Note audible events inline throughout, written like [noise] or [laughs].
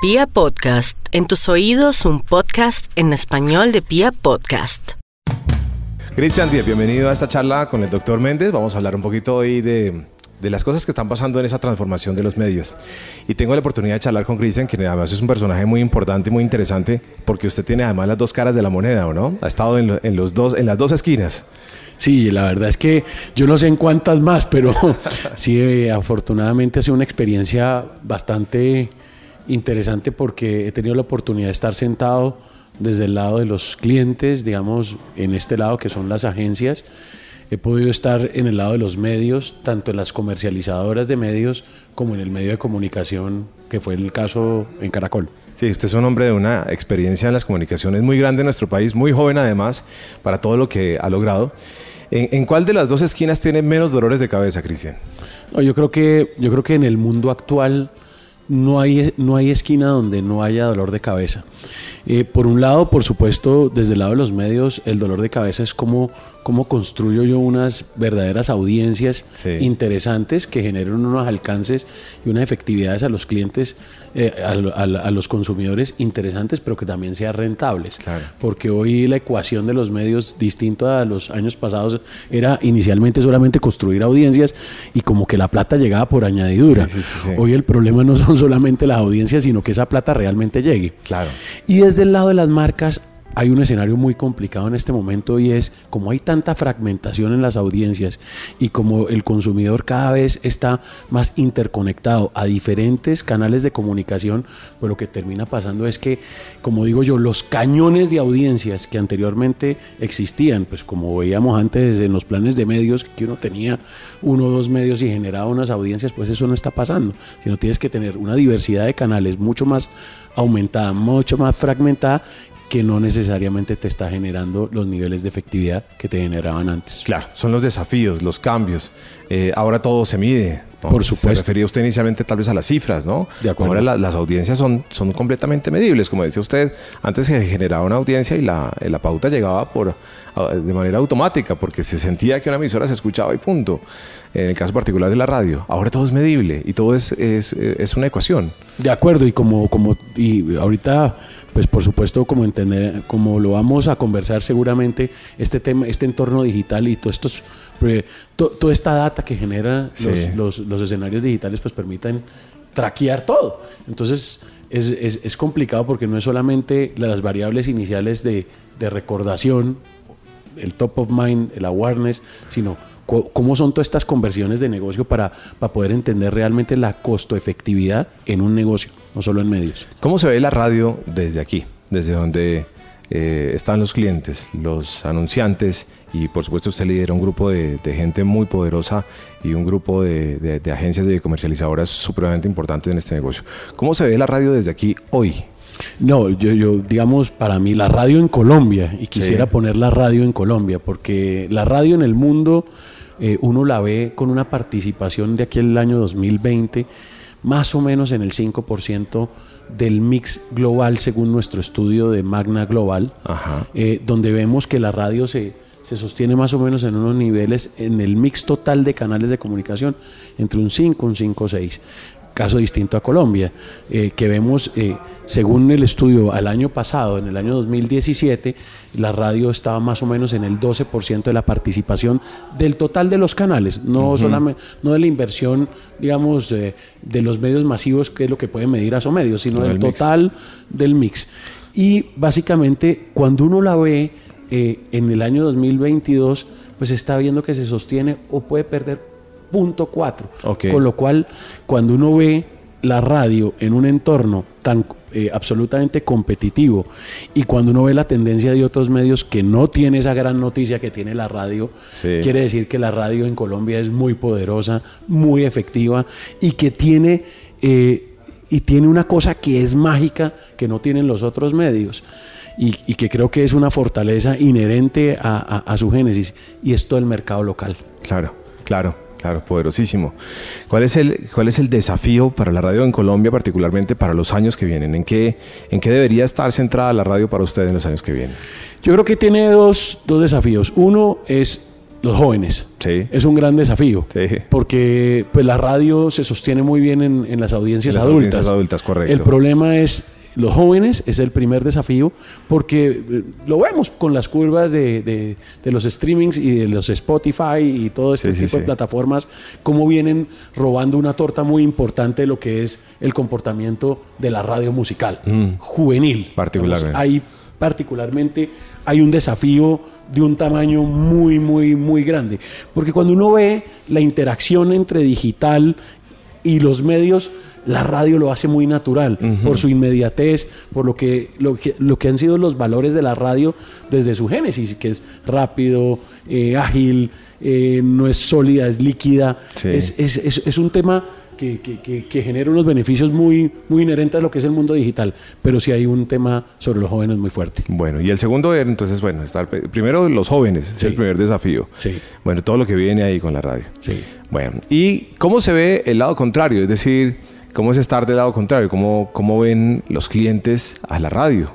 Pia Podcast, en tus oídos un podcast en español de Pia Podcast. Cristian Díaz, bienvenido a esta charla con el doctor Méndez. Vamos a hablar un poquito hoy de, de las cosas que están pasando en esa transformación de los medios. Y tengo la oportunidad de charlar con Cristian, quien además es un personaje muy importante y muy interesante, porque usted tiene además las dos caras de la moneda, ¿o no? Ha estado en los dos, en las dos esquinas. Sí, la verdad es que yo no sé en cuántas más, pero [laughs] sí, eh, afortunadamente ha sido una experiencia bastante interesante porque he tenido la oportunidad de estar sentado desde el lado de los clientes, digamos, en este lado que son las agencias. He podido estar en el lado de los medios, tanto en las comercializadoras de medios como en el medio de comunicación, que fue el caso en Caracol. Sí, usted es un hombre de una experiencia en las comunicaciones muy grande en nuestro país, muy joven además, para todo lo que ha logrado. ¿En, en cuál de las dos esquinas tiene menos dolores de cabeza, Cristian? No, yo creo que yo creo que en el mundo actual no hay no hay esquina donde no haya dolor de cabeza. Eh, por un lado, por supuesto, desde el lado de los medios, el dolor de cabeza es cómo cómo construyo yo unas verdaderas audiencias Sí. interesantes que generen unos alcances y unas efectividades a los clientes, eh, a, los consumidores interesantes, pero que también sean rentables. Claro. Porque hoy la ecuación de los medios, distinto a los años pasados, era inicialmente solamente construir audiencias y como que la plata llegaba por añadidura. Sí, sí, sí. Hoy el problema no son solamente las audiencias, sino que esa plata realmente llegue. Claro. Y desde el lado de las marcas hay un escenario muy complicado en este momento y es como hay tanta fragmentación en las audiencias y como el consumidor cada vez está más interconectado a diferentes canales de comunicación, pues lo que termina pasando es que, como digo yo, los cañones de audiencias que anteriormente existían, pues como veíamos antes en los planes de medios, que uno tenía uno o dos medios y generaba unas audiencias, pues eso no está pasando, sino tienes que tener una diversidad de canales mucho más aumentada, mucho más fragmentada, que no necesariamente te está generando los niveles de efectividad que te generaban antes. Claro, son los desafíos, los cambios. Eh, ahora todo se mide. ¿no? Por Se supuesto. refería usted inicialmente tal vez a las cifras, ¿no? De acuerdo. Ahora la- las audiencias son, son completamente medibles. Como decía usted, antes se generaba una audiencia y la, eh, la pauta llegaba por, de manera automática porque se sentía que una emisora se escuchaba y punto. En el caso particular de la radio. Ahora todo es medible y todo es, es, es una ecuación. De acuerdo, y como, como y ahorita, pues por supuesto, como entender, como lo vamos a conversar seguramente, este tema, este entorno digital y todos estos to- toda esta data que genera Sí. los, los- los escenarios digitales, pues permiten traquear todo. Entonces, es, es- es complicado porque no es solamente las variables iniciales de, de recordación, el top of mind, el awareness, sino cómo son todas estas conversiones de negocio para, para poder entender realmente la costo efectividad en un negocio, no solo en medios. ¿Cómo se ve la radio desde aquí? Desde donde eh, están los clientes, los anunciantes y por supuesto usted lidera un grupo de, de gente muy poderosa y un grupo de, de- de agencias de comercializadoras supremamente importantes en este negocio. ¿Cómo se ve la radio desde aquí hoy? No, yo, yo, digamos, para mí la radio en Colombia, y quisiera Sí. poner la radio en Colombia, porque la radio en el mundo eh, uno la ve con una participación de aquí el año 2020 más o menos en el 5% del mix global según nuestro estudio de Magna Global, eh, donde vemos que la radio se, se sostiene más o menos en unos niveles en el mix total de canales de comunicación entre un 5 un 5 6 caso distinto a Colombia, eh, que vemos, eh, según el estudio al año pasado, en el año 2017, la radio estaba más o menos en el 12% de la participación del total de los canales, no solamente, no de la inversión, digamos, eh, de los medios masivos, que es lo que puede medir a medios, sino Del mix. total del mix. Y básicamente, cuando uno la ve eh, en el año 2022, pues está viendo que se sostiene o puede perder punto cuatro. Ok. Con lo cual, cuando uno ve la radio en un entorno tan eh, absolutamente competitivo y cuando uno ve la tendencia de otros medios que no tiene esa gran noticia que tiene la radio, Sí. quiere decir que la radio en Colombia es muy poderosa, muy efectiva y que tiene eh, y tiene una cosa que es mágica que no tienen los otros medios y, y que creo que es una fortaleza inherente a, a- a su génesis y es todo el mercado local. Claro, claro. Claro, poderosísimo. ¿Cuál es, el, ¿Cuál es el desafío para la radio en Colombia, particularmente para los años que vienen? ¿En qué, ¿En qué debería estar centrada la radio para usted en los años que vienen? Yo creo que tiene dos, dos desafíos. Uno es los jóvenes. Sí. Es un gran desafío. Sí. Porque pues, la radio se sostiene muy bien en, en las audiencias Las adultas. audiencias adultas, correcto. El problema es los jóvenes, es el primer desafío, porque eh, lo vemos con las curvas de, de- de los streamings y de los Spotify y todo este Sí, sí, tipo de sí. plataformas, cómo vienen robando una torta muy importante de lo que es el comportamiento de la radio musical, juvenil. Mm. Particularmente. Digamos, Hay particularmente hay un desafío de un tamaño muy, muy, muy grande. Porque cuando uno ve la interacción entre digital y los medios, la radio lo hace muy natural, por su inmediatez, por lo que, lo, que, lo que han sido los valores de la radio desde su génesis, que es rápido, eh, ágil, eh, no es sólida, es líquida. Sí. Es, es- es- es un tema que, que- que- genera unos beneficios muy, muy inherentes a lo que es el mundo digital, pero sí hay un tema sobre los jóvenes muy fuerte. Bueno, y el segundo era entonces, bueno, estar primero los jóvenes, es el primer desafío. Sí. Bueno, todo lo que viene ahí con la radio. Sí. Bueno, ¿y cómo se ve el lado contrario? Es decir, ¿cómo es estar del lado contrario? ¿Cómo, cómo ven los clientes a la radio?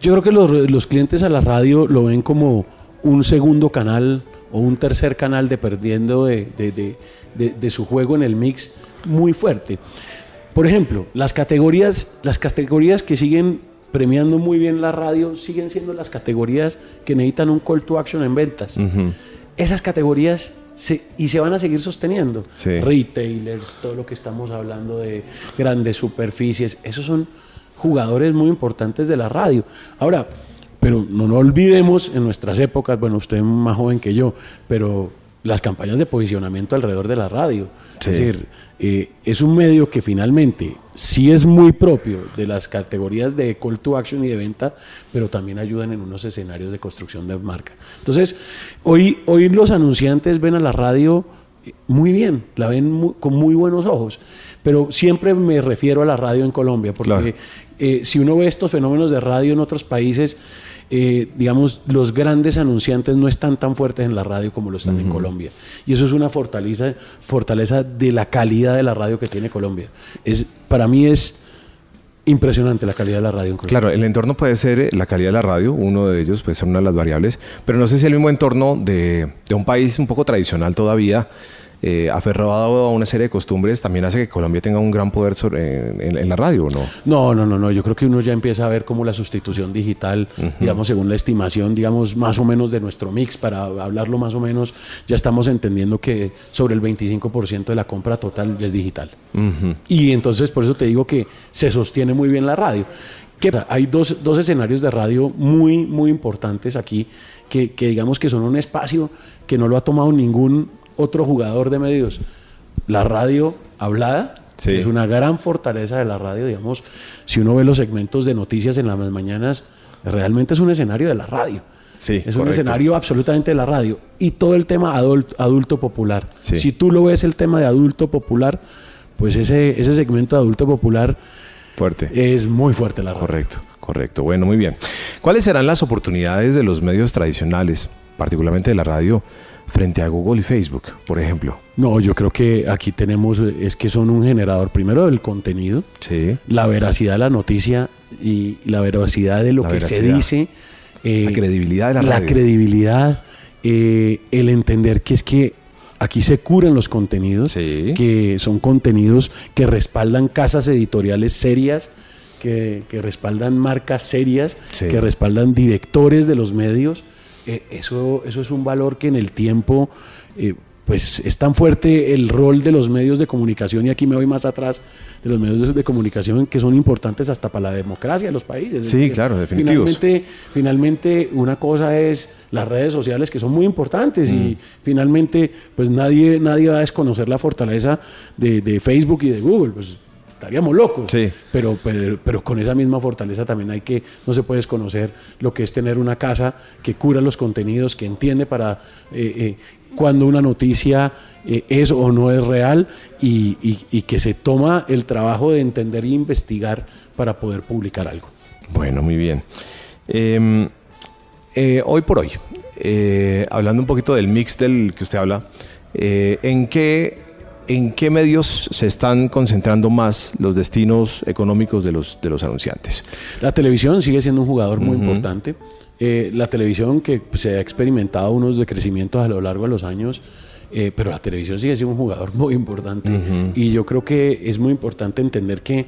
Yo creo que los, los clientes a la radio lo ven como un segundo canal o un tercer canal dependiendo de, de- de- de- de su juego en el mix muy fuerte. Por ejemplo, las categorías, las categorías que siguen premiando muy bien la radio siguen siendo las categorías que necesitan un call to action en ventas. Esas categorías se- y se van a seguir sosteniendo. Sí. Retailers, todo lo que estamos hablando de grandes superficies, esos son jugadores muy importantes de la radio. Ahora, pero no nos olvidemos en nuestras épocas, bueno, usted es más joven que yo, pero las campañas de posicionamiento alrededor de la radio. Sí. Es decir, eh, es un medio que finalmente sí es muy propio de las categorías de call to action y de venta, pero también ayudan en unos escenarios de construcción de marca. Entonces, hoy, hoy los anunciantes ven a la radio eh, muy bien, la ven con muy buenos ojos, pero siempre me refiero a la radio en Colombia, porque Claro. eh, si uno ve estos fenómenos de radio en otros países, eh, digamos, los grandes anunciantes no están tan fuertes en la radio como lo están en Colombia. Y eso es una fortaleza, fortaleza de la calidad de la radio que tiene Colombia. Es, para mí es impresionante la calidad de la radio en Colombia. Claro, el entorno puede ser eh, la calidad de la radio, uno de ellos puede ser una de las variables, pero no sé si el mismo entorno de, de un país un poco tradicional todavía, eh, aferrado a una serie de costumbres, también hace que Colombia tenga un gran poder sobre, en, en la radio, ¿o ¿no? No, no, no, no. Yo creo que uno ya empieza a ver cómo la sustitución digital, digamos, según la estimación, digamos, más o menos de nuestro mix, para hablarlo más o menos, ya estamos entendiendo que sobre el 25% de la compra total ya es digital. Y entonces, por eso te digo que se sostiene muy bien la radio. Hay dos, dos escenarios de radio muy, muy importantes aquí, que, que digamos que son un espacio que no lo ha tomado ningún otro jugador de medios. La radio hablada, Sí. es una gran fortaleza de la radio, digamos, si uno ve los segmentos de noticias en las mañanas, realmente es un escenario de la radio. Sí, es un escenario absolutamente de la radio. Y todo el tema adult- adulto popular. Sí. Si tú lo ves el tema de adulto popular, pues ese, ese segmento de adulto popular Fuerte. es muy fuerte la radio. Correcto, correcto. Bueno, muy bien. ¿Cuáles serán las oportunidades de los medios tradicionales, particularmente de la radio, frente a Google y Facebook, por ejemplo? No, yo creo que aquí tenemos, es que son un generador primero del contenido, Sí. la veracidad de la noticia y la veracidad de lo La que se dice. eh, La credibilidad de la radio. credibilidad, eh, el entender que es que aquí se curan los contenidos, Sí. que son contenidos que respaldan casas editoriales serias, que, que respaldan marcas serias, Sí. que respaldan directores de los medios. Eh, eso, eso es un valor que en el tiempo... eh, pues es tan fuerte el rol de los medios de comunicación, y aquí me voy más atrás, de los medios de comunicación que son importantes hasta para la democracia de los países. Es Sí, claro, definitivos. Finalmente, finalmente, una cosa es las redes sociales que son muy importantes Mm. y finalmente, pues nadie, nadie va a desconocer la fortaleza de, de Facebook y de Google. Pues estaríamos locos. Sí. Pero, pero, pero con esa misma fortaleza también hay que, no se puede desconocer lo que es tener una casa que cura los contenidos, que entiende para eh, eh, cuando una noticia eh, es o no es real y, y- y que se toma el trabajo de entender e investigar para poder publicar algo. Bueno, muy bien. Eh, eh, hoy por hoy, eh, hablando un poquito del mix del que usted habla, ¿en qué ¿en qué medios se están concentrando más los destinos económicos de los, de los anunciantes? La televisión sigue siendo un jugador muy importante. Eh, la televisión que se ha experimentado unos decrecimientos a lo largo de los años, eh, pero la televisión sigue siendo un jugador [laughs] muy importante. Y yo creo que es muy importante entender que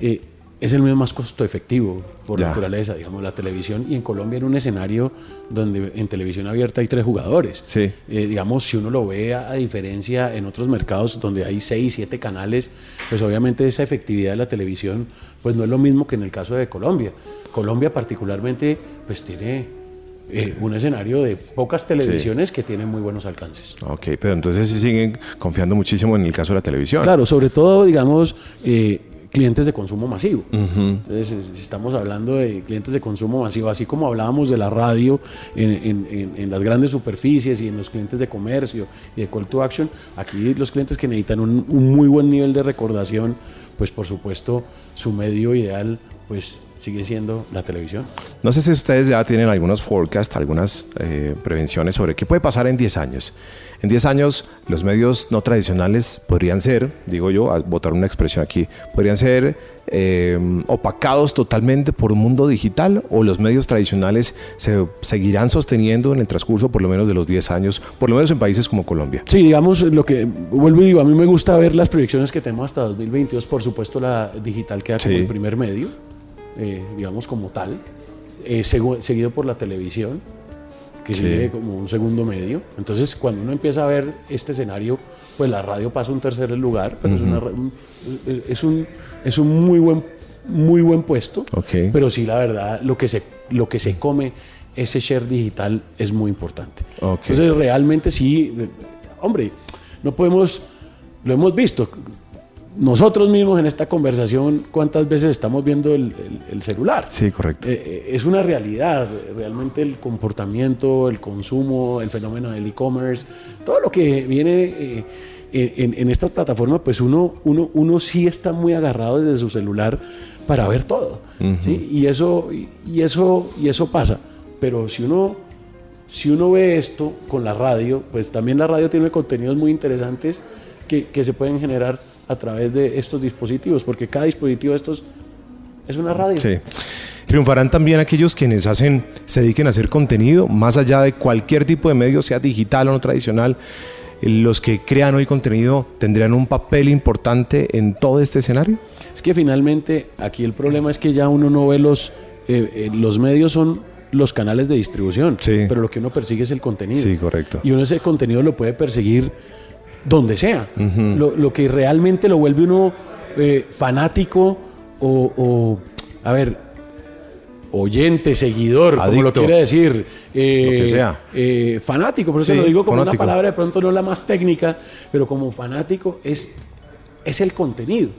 eh, es el medio más costo efectivo por naturaleza, digamos, la televisión. Y en Colombia en un escenario donde en televisión abierta hay tres jugadores. Sí. Eh, digamos, si uno lo ve a, diferencia en otros mercados donde hay seis, siete canales, pues obviamente esa efectividad de la televisión pues no es lo mismo que en el caso de Colombia. Colombia particularmente pues tiene eh, un escenario de pocas televisiones que tienen muy buenos alcances. Ok, pero entonces sí siguen confiando muchísimo en el caso de la televisión. Claro, sobre todo, digamos, eh, clientes de consumo masivo. Entonces, si estamos hablando de clientes de consumo masivo, así como hablábamos de la radio en, las grandes superficies y en los clientes de comercio y de call to action, aquí los clientes que necesitan un, un muy buen nivel de recordación, pues por supuesto su medio ideal, pues sigue siendo la televisión. No sé si ustedes ya tienen algunos forecasts, algunas eh, prevenciones sobre qué puede pasar en 10 años. En 10 años los medios no tradicionales podrían ser, digo yo, a botar una expresión aquí, podrían ser eh, opacados totalmente por un mundo digital o los medios tradicionales se seguirán sosteniendo en el transcurso por lo menos de los 10 años, por lo menos en países como Colombia. Sí, digamos, lo que vuelvo y digo, a mí me gusta ver las proyecciones que tenemos hasta 2022, por supuesto la digital queda como el primer medio eh, digamos como tal, eh, seguido por la televisión, que sigue como un segundo medio. Entonces, cuando uno empieza a ver este escenario, pues la radio pasa a un tercer lugar, pero es, un, es un muy buen, muy buen puesto. Pero sí, la verdad, lo que se, lo que se come, ese share digital es muy importante. Entonces, realmente sí, hombre, no podemos, lo hemos visto, nosotros mismos en esta conversación, ¿cuántas veces estamos viendo el, celular? Sí, correcto. Eh, eh, es una realidad, realmente el comportamiento, el consumo, el fenómeno del e-commerce, todo lo que viene eh, en, estas plataformas, pues uno, uno, uno sí está muy agarrado desde su celular para ver todo. ¿sí? y, eso, y, eso, y eso pasa. Pero si uno, si uno ve esto con la radio, pues también la radio tiene contenidos muy interesantes que, que se pueden generar a través de estos dispositivos, porque cada dispositivo de estos es una radio. Sí. Triunfarán también aquellos quienes hacen, se dediquen a hacer contenido, más allá de cualquier tipo de medio, sea digital o no tradicional. Los que crean hoy contenido tendrían un papel importante en todo este escenario. Es que finalmente aquí el problema es que ya uno no ve los, eh, eh, los medios son los canales de distribución, pero lo que uno persigue es el contenido. Sí, correcto. Y uno ese contenido lo puede perseguir donde sea. lo, que realmente lo vuelve uno eh, fanático o, a ver, oyente, seguidor, como lo quiere decir. Eh, lo que sea. Eh, fanático, por eso lo digo como una palabra de pronto no la más técnica, pero como fanático es, es el contenido.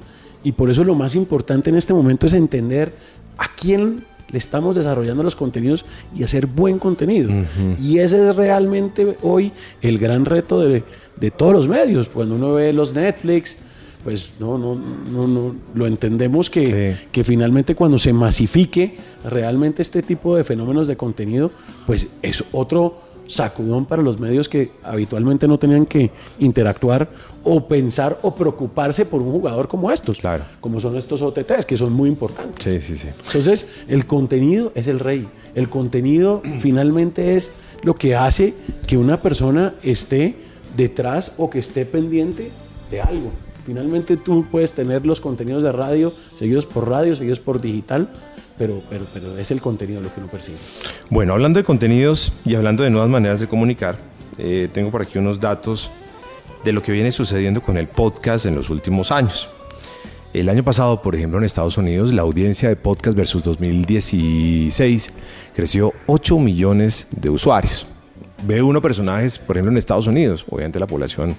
Y por eso lo más importante en este momento es entender a quién le estamos desarrollando los contenidos y hacer buen contenido. Y ese es realmente hoy el gran reto de, todos los medios. Cuando uno ve los Netflix, pues no, no, no, no lo entendemos que, que finalmente cuando se masifique realmente este tipo de fenómenos de contenido, pues es otro sacudón para los medios que habitualmente no tenían que interactuar o pensar o preocuparse por un jugador como estos, claro. como son estos OTTs, que son muy importantes. Sí, sí, sí. Entonces, el contenido es el rey. El contenido [clears throat] finalmente es lo que hace que una persona esté detrás o que esté pendiente de algo. Finalmente tú puedes tener los contenidos de radio seguidos por radio, seguidos por digital, pero, es el contenido lo que uno percibe. Bueno, hablando de contenidos y hablando de nuevas maneras de comunicar, eh, tengo por aquí unos datos de lo que viene sucediendo con el podcast en los últimos años. El año pasado, por ejemplo, en Estados Unidos, la audiencia de podcast versus 2016 creció 8 millones de usuarios ve uno personajes, por ejemplo en Estados Unidos, obviamente la población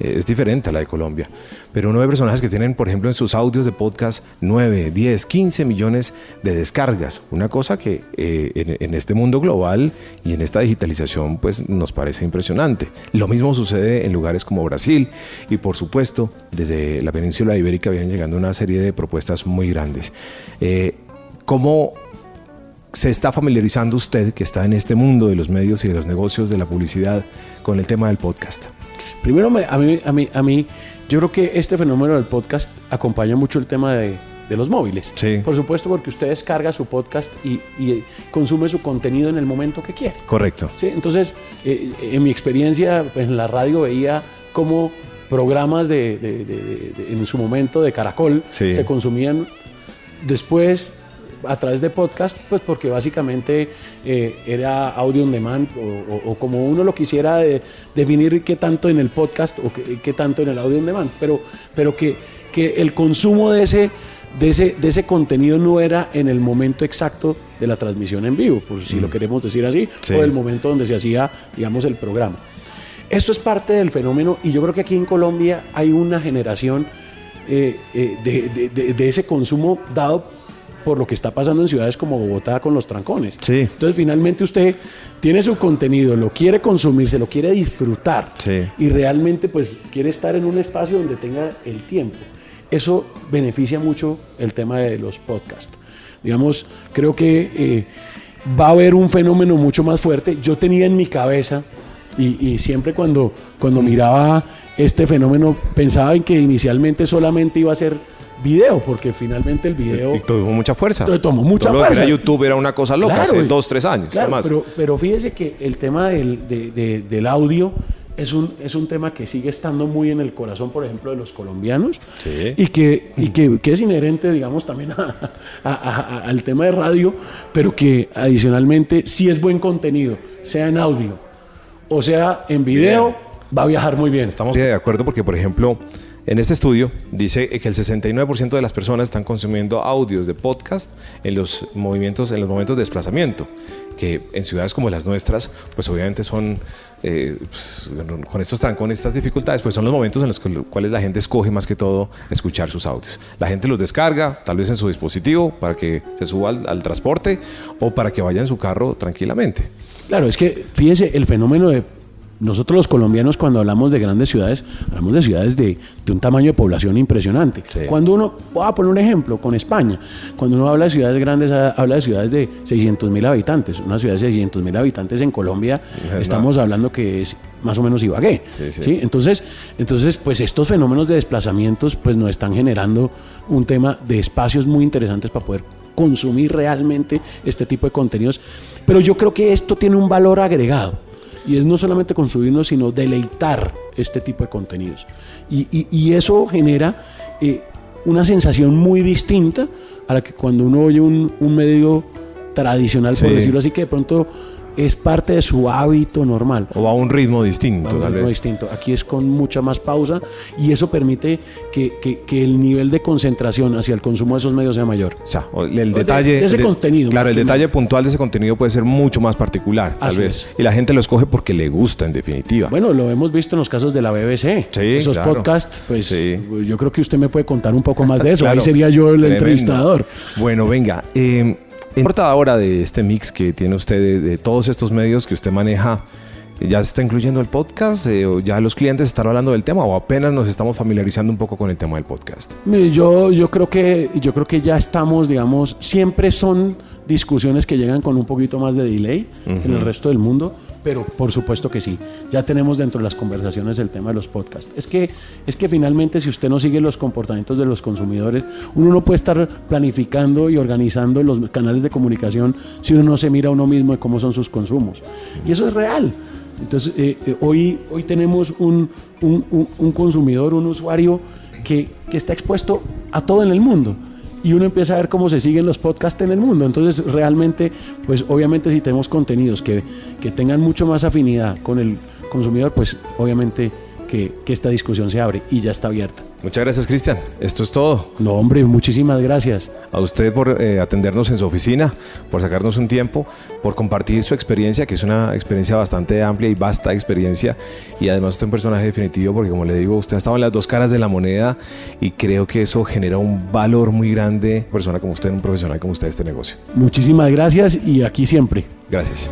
eh, es diferente a la de Colombia, pero uno ve personajes que tienen, por ejemplo, en sus audios de podcast 9, 10, 15 millones de descargas, una cosa que eh, en, este mundo global y en esta digitalización pues nos parece impresionante. Lo mismo sucede en lugares como Brasil y por supuesto desde la península ibérica vienen llegando una serie de propuestas muy grandes. Eh, ¿Cómo se está familiarizando usted, que está en este mundo de los medios y de los negocios, de la publicidad, con el tema del podcast? Primero, me- a, mí, a, mí, a mí, yo creo que este fenómeno del podcast acompaña mucho el tema de, de los móviles. Sí. Por supuesto, porque usted descarga su podcast y, y consume su contenido en el momento que quiere. Correcto. Sí, entonces, eh, en mi experiencia en la radio veía cómo programas de, de- de- de- de- en su momento de Caracol Sí. se consumían después a través de podcast, pues porque básicamente eh, era audio on demand o, o- o como uno lo quisiera de- definir qué tanto en el podcast o qué, qué tanto en el audio on demand, pero, pero que, que el consumo de ese, de, ese, de ese contenido no era en el momento exacto de la transmisión en vivo, por si lo queremos decir así, Sí. o el momento donde se hacía, digamos, el programa. Esto es parte del fenómeno y yo creo que aquí en Colombia hay una generación eh, eh, de, de- de- de ese consumo dado por lo que está pasando en ciudades como Bogotá con los trancones. Sí. Entonces finalmente usted tiene su contenido, lo quiere consumir, se lo quiere disfrutar Sí. y realmente pues quiere estar en un espacio donde tenga el tiempo. Eso beneficia mucho el tema de los podcasts. Digamos, creo que eh, va a haber un fenómeno mucho más fuerte. Yo tenía en mi cabeza y, y siempre cuando, cuando miraba este fenómeno pensaba en que inicialmente solamente iba a ser video, porque finalmente el video... Y tuvo mucha fuerza. To- tomó mucha Todo lo que fuerza. era YouTube era una cosa loca Claro, hace dos, tres años. Claro, además. pero, pero fíjese que el tema del, de- de- del audio es un, es un tema que sigue estando muy en el corazón, por ejemplo, de los colombianos Sí. y, que, y que, que es inherente, digamos, también a- a- a- a- al tema de radio, pero que adicionalmente sí es buen contenido, sea en audio o sea en video, va a viajar muy bien. Estamos de acuerdo porque, por ejemplo, en este estudio dice que el 69% de las personas están consumiendo audios de podcast en los movimientos, en los momentos de desplazamiento, que en ciudades como las nuestras, pues obviamente son, eh, pues, con estos con estas dificultades, pues son los momentos en los cuales la gente escoge más que todo escuchar sus audios. La gente los descarga, tal vez en su dispositivo, para que se suba al, al transporte o para que vaya en su carro tranquilamente. Claro, es que fíjese el fenómeno de nosotros los colombianos cuando hablamos de grandes ciudades, hablamos de ciudades de, de un tamaño de población impresionante. Sí. Cuando uno, voy a poner un ejemplo con España, cuando uno habla de ciudades grandes, ha- habla de ciudades de 600 mil habitantes. Una ciudad de 600 mil habitantes en Colombia, estamos hablando que es más o menos Ibagué. Sí, sí. ¿sí? Entonces, entonces, pues estos fenómenos de desplazamientos pues nos están generando un tema de espacios muy interesantes para poder consumir realmente este tipo de contenidos. Pero yo creo que esto tiene un valor agregado. Y es no solamente consumirnos, sino deleitar este tipo de contenidos. Y, y- y eso genera eh, una sensación muy distinta a la que cuando uno oye un, un medio tradicional, por decirlo así, que de pronto es parte de su hábito normal. O a un ritmo distinto, A un tal ritmo vez. distinto. Aquí es con mucha más pausa y eso permite que, que- que el nivel de concentración hacia el consumo de esos medios sea mayor. O sea, el de- detalle. de ese contenido, Claro, el detalle puntual de ese contenido puede ser mucho más particular, tal Así vez. es. Y la gente lo escoge porque le gusta, en definitiva. Bueno, lo hemos visto en los casos de la BBC. Sí, Esos claro. podcasts, pues Sí. yo creo que usted me puede contar un poco más de eso. [laughs] Claro. Ahí sería yo el Tremendo. entrevistador. Bueno, venga. Eh, en portada ahora de este mix que tiene usted de, todos estos medios que usted maneja, ¿ya se está incluyendo el podcast? Eh, ¿O ya los clientes están hablando del tema? ¿O apenas nos estamos familiarizando un poco con el tema del podcast? Yo, yo, creo que, yo creo que ya estamos, digamos, siempre son discusiones que llegan con un poquito más de delay en el resto del mundo, pero por supuesto que sí. Ya tenemos dentro de las conversaciones el tema de los podcasts. Es que, es que finalmente si usted no sigue los comportamientos de los consumidores, uno no puede estar planificando y organizando los canales de comunicación si uno no se mira a uno mismo de cómo son sus consumos. Y eso es real. Entonces, eh, eh, hoy, hoy tenemos un, un- un- un consumidor, un usuario que, que está expuesto a todo en el mundo. Y uno empieza a ver cómo se siguen los podcasts en el mundo. Entonces, realmente, pues obviamente si tenemos contenidos que, que tengan mucho más afinidad con el consumidor, pues obviamente que, que esta discusión se abre y ya está abierta. Muchas gracias, Cristian. Esto es todo. No, hombre, muchísimas gracias. A usted por eh, atendernos en su oficina, por sacarnos un tiempo, por compartir su experiencia, que es una experiencia bastante amplia y vasta experiencia. Y además usted es un personaje definitivo porque, como le digo, usted ha estado en las dos caras de la moneda y creo que eso genera un valor muy grande, persona como usted, un profesional como usted, de este negocio. Muchísimas gracias y aquí siempre. Gracias.